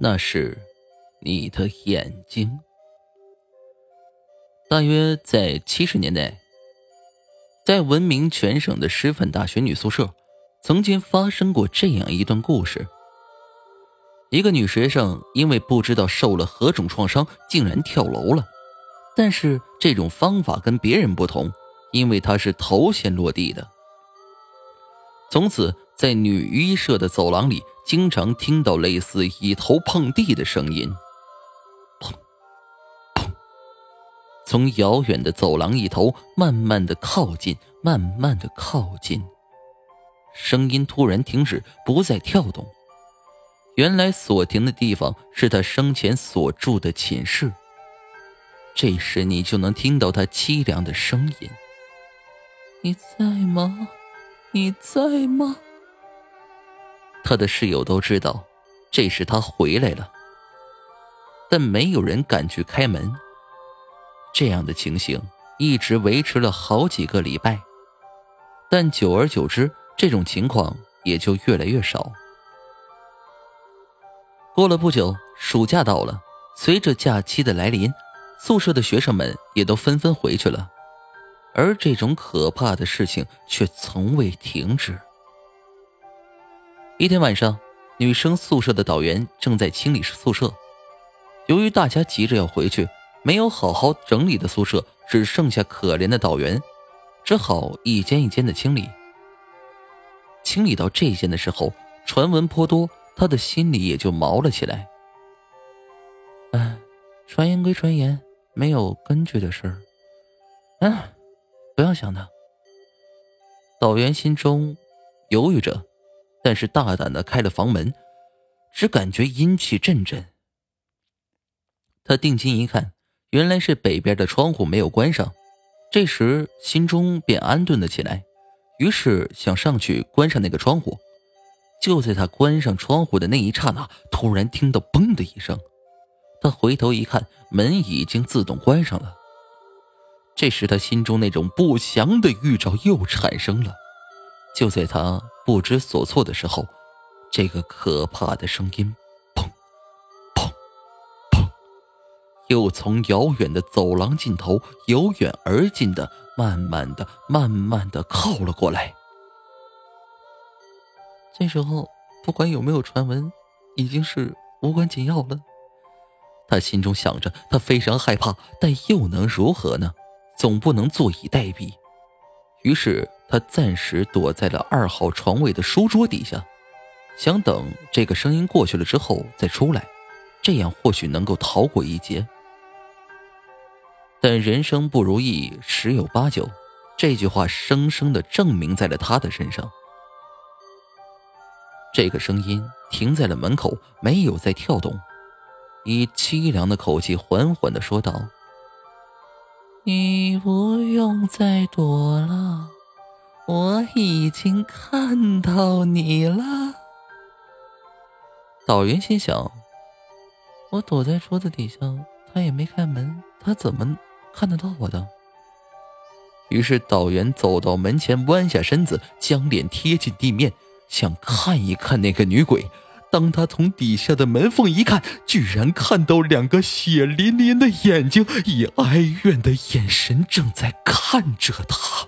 那是你的眼睛。大约在七十年代，在闻名全省的师范大学女宿舍，曾经发生过这样一段故事：一个女学生因为不知道受了何种创伤，竟然跳楼了。但是这种方法跟别人不同，因为她是头先落地的。从此，在女医社的走廊里，经常听到类似以头碰地的声音，砰，砰，从遥远的走廊一头慢慢的靠近，慢慢的靠近。声音突然停止，不再跳动。原来所停的地方是他生前所住的寝室。这时，你就能听到他凄凉的声音：“你在吗？你在吗？”他的室友都知道，这时他回来了，但没有人敢去开门。这样的情形一直维持了好几个礼拜，但久而久之，这种情况也就越来越少。过了不久，暑假到了，随着假期的来临。宿舍的学生们也都纷纷回去了，而这种可怕的事情却从未停止。一天晚上，女生宿舍的导员正在清理宿舍，由于大家急着要回去，没有好好整理的宿舍只剩下可怜的导员，只好一间一间的清理。清理到这一间的时候，传闻颇多，他的心里也就毛了起来。哎，传言归传言。没有根据的事儿，嗯，不要想他。导员心中犹豫着，但是大胆的开了房门，只感觉阴气阵阵。他定睛一看，原来是北边的窗户没有关上。这时心中便安顿了起来，于是想上去关上那个窗户。就在他关上窗户的那一刹那，突然听到“嘣”的一声。他回头一看，门已经自动关上了。这时，他心中那种不祥的预兆又产生了。就在他不知所措的时候，这个可怕的声音，砰，砰，砰，又从遥远的走廊尽头由远而近的，慢慢的、慢慢的靠了过来。这时候，不管有没有传闻，已经是无关紧要了。他心中想着，他非常害怕，但又能如何呢？总不能坐以待毙。于是他暂时躲在了二号床位的书桌底下，想等这个声音过去了之后再出来，这样或许能够逃过一劫。但人生不如意十有八九，这句话生生的证明在了他的身上。这个声音停在了门口，没有再跳动。以凄凉的口气缓缓的说道：“你不用再躲了，我已经看到你了。”导员心想：“我躲在桌子底下，他也没开门，他怎么看得到我的？”于是导员走到门前，弯下身子，将脸贴近地面，想看一看那个女鬼。当他从底下的门缝一看，居然看到两个血淋淋的眼睛，以哀怨的眼神正在看着他。